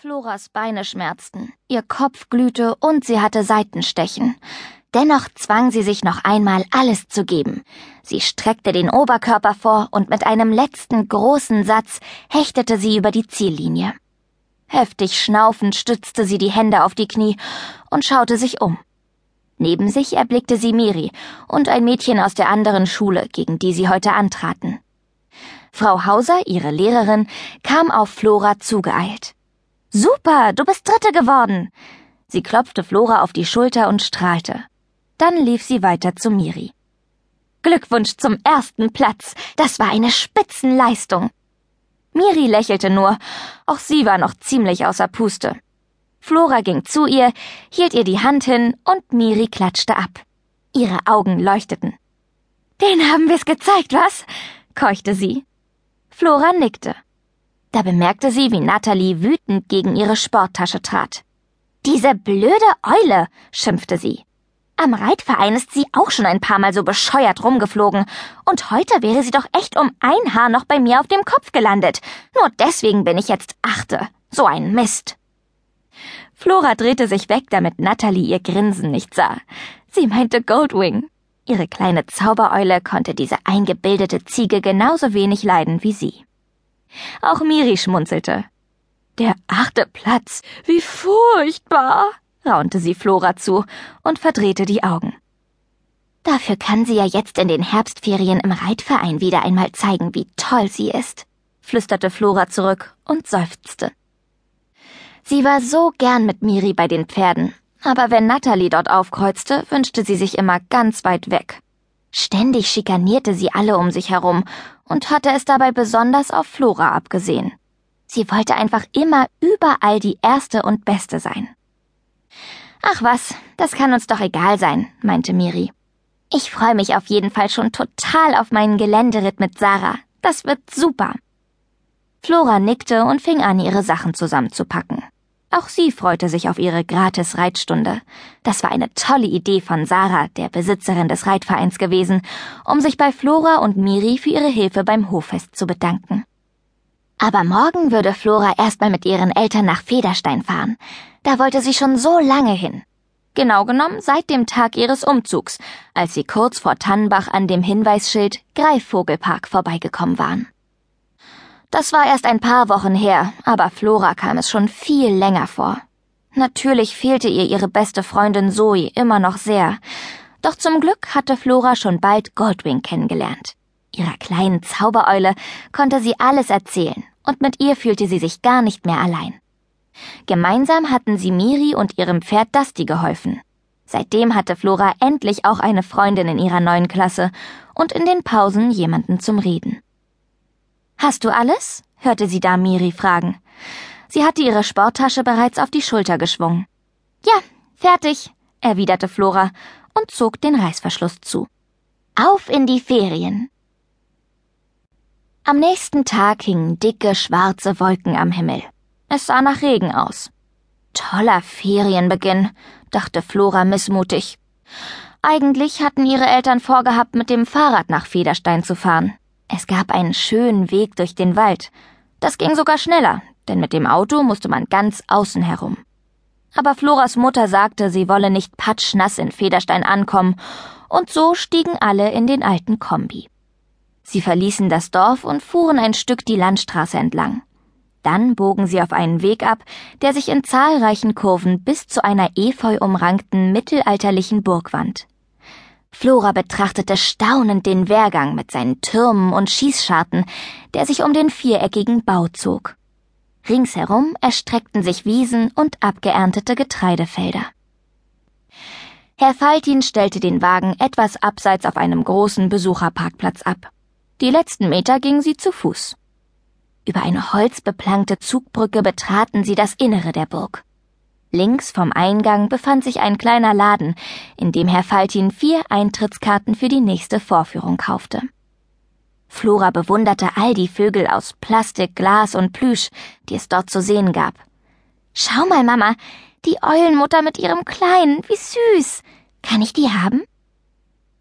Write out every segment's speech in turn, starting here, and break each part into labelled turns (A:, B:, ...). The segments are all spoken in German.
A: Floras Beine schmerzten, ihr Kopf glühte und sie hatte Seitenstechen. Dennoch zwang sie sich noch einmal alles zu geben. Sie streckte den Oberkörper vor und mit einem letzten großen Satz hechtete sie über die Ziellinie. Heftig schnaufend stützte sie die Hände auf die Knie und schaute sich um. Neben sich erblickte sie Miri und ein Mädchen aus der anderen Schule, gegen die sie heute antraten. Frau Hauser, ihre Lehrerin, kam auf Flora zugeeilt. Super, du bist Dritte geworden. Sie klopfte Flora auf die Schulter und strahlte. Dann lief sie weiter zu Miri. Glückwunsch zum ersten Platz. Das war eine Spitzenleistung. Miri lächelte nur, auch sie war noch ziemlich außer Puste. Flora ging zu ihr, hielt ihr die Hand hin und Miri klatschte ab. Ihre Augen leuchteten. Den haben wir's gezeigt, was? keuchte sie. Flora nickte. Da bemerkte sie, wie Natalie wütend gegen ihre Sporttasche trat. Diese blöde Eule, schimpfte sie. Am Reitverein ist sie auch schon ein paar Mal so bescheuert rumgeflogen, und heute wäre sie doch echt um ein Haar noch bei mir auf dem Kopf gelandet. Nur deswegen bin ich jetzt Achte. So ein Mist. Flora drehte sich weg, damit Natalie ihr Grinsen nicht sah. Sie meinte Goldwing. Ihre kleine Zaubereule konnte diese eingebildete Ziege genauso wenig leiden wie sie. Auch Miri schmunzelte. Der achte Platz, wie furchtbar, raunte sie Flora zu und verdrehte die Augen. Dafür kann sie ja jetzt in den Herbstferien im Reitverein wieder einmal zeigen, wie toll sie ist, flüsterte Flora zurück und seufzte. Sie war so gern mit Miri bei den Pferden, aber wenn Natalie dort aufkreuzte, wünschte sie sich immer ganz weit weg. Ständig schikanierte sie alle um sich herum und hatte es dabei besonders auf Flora abgesehen. Sie wollte einfach immer überall die Erste und Beste sein. Ach was, das kann uns doch egal sein, meinte Miri. Ich freue mich auf jeden Fall schon total auf meinen Geländeritt mit Sarah. Das wird super. Flora nickte und fing an, ihre Sachen zusammenzupacken. Auch sie freute sich auf ihre gratis Reitstunde. Das war eine tolle Idee von Sarah, der Besitzerin des Reitvereins gewesen, um sich bei Flora und Miri für ihre Hilfe beim Hoffest zu bedanken. Aber morgen würde Flora erstmal mit ihren Eltern nach Federstein fahren. Da wollte sie schon so lange hin. Genau genommen seit dem Tag ihres Umzugs, als sie kurz vor Tannenbach an dem Hinweisschild Greifvogelpark vorbeigekommen waren. Das war erst ein paar Wochen her, aber Flora kam es schon viel länger vor. Natürlich fehlte ihr ihre beste Freundin Zoe immer noch sehr, doch zum Glück hatte Flora schon bald Goldwing kennengelernt. Ihrer kleinen Zaubereule konnte sie alles erzählen, und mit ihr fühlte sie sich gar nicht mehr allein. Gemeinsam hatten sie Miri und ihrem Pferd Dusty geholfen. Seitdem hatte Flora endlich auch eine Freundin in ihrer neuen Klasse und in den Pausen jemanden zum Reden. Hast du alles? hörte sie da Miri fragen. Sie hatte ihre Sporttasche bereits auf die Schulter geschwungen. Ja, fertig, erwiderte Flora und zog den Reißverschluss zu. Auf in die Ferien. Am nächsten Tag hingen dicke schwarze Wolken am Himmel. Es sah nach Regen aus. Toller Ferienbeginn, dachte Flora missmutig. Eigentlich hatten ihre Eltern vorgehabt, mit dem Fahrrad nach Federstein zu fahren. Es gab einen schönen Weg durch den Wald. Das ging sogar schneller, denn mit dem Auto musste man ganz außen herum. Aber Floras Mutter sagte, sie wolle nicht patschnass in Federstein ankommen, und so stiegen alle in den alten Kombi. Sie verließen das Dorf und fuhren ein Stück die Landstraße entlang. Dann bogen sie auf einen Weg ab, der sich in zahlreichen Kurven bis zu einer efeu umrankten mittelalterlichen Burgwand Flora betrachtete staunend den Wehrgang mit seinen Türmen und Schießscharten, der sich um den viereckigen Bau zog. Ringsherum erstreckten sich Wiesen und abgeerntete Getreidefelder. Herr Faltin stellte den Wagen etwas abseits auf einem großen Besucherparkplatz ab. Die letzten Meter gingen sie zu Fuß. Über eine holzbeplankte Zugbrücke betraten sie das Innere der Burg. Links vom Eingang befand sich ein kleiner Laden, in dem Herr Faltin vier Eintrittskarten für die nächste Vorführung kaufte. Flora bewunderte all die Vögel aus Plastik, Glas und Plüsch, die es dort zu sehen gab. Schau mal, Mama, die Eulenmutter mit ihrem Kleinen, wie süß. Kann ich die haben?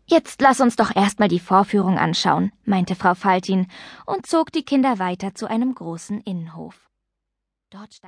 A: Jetzt lass uns doch erstmal die Vorführung anschauen, meinte Frau Faltin und zog die Kinder weiter zu einem großen Innenhof. Dort stand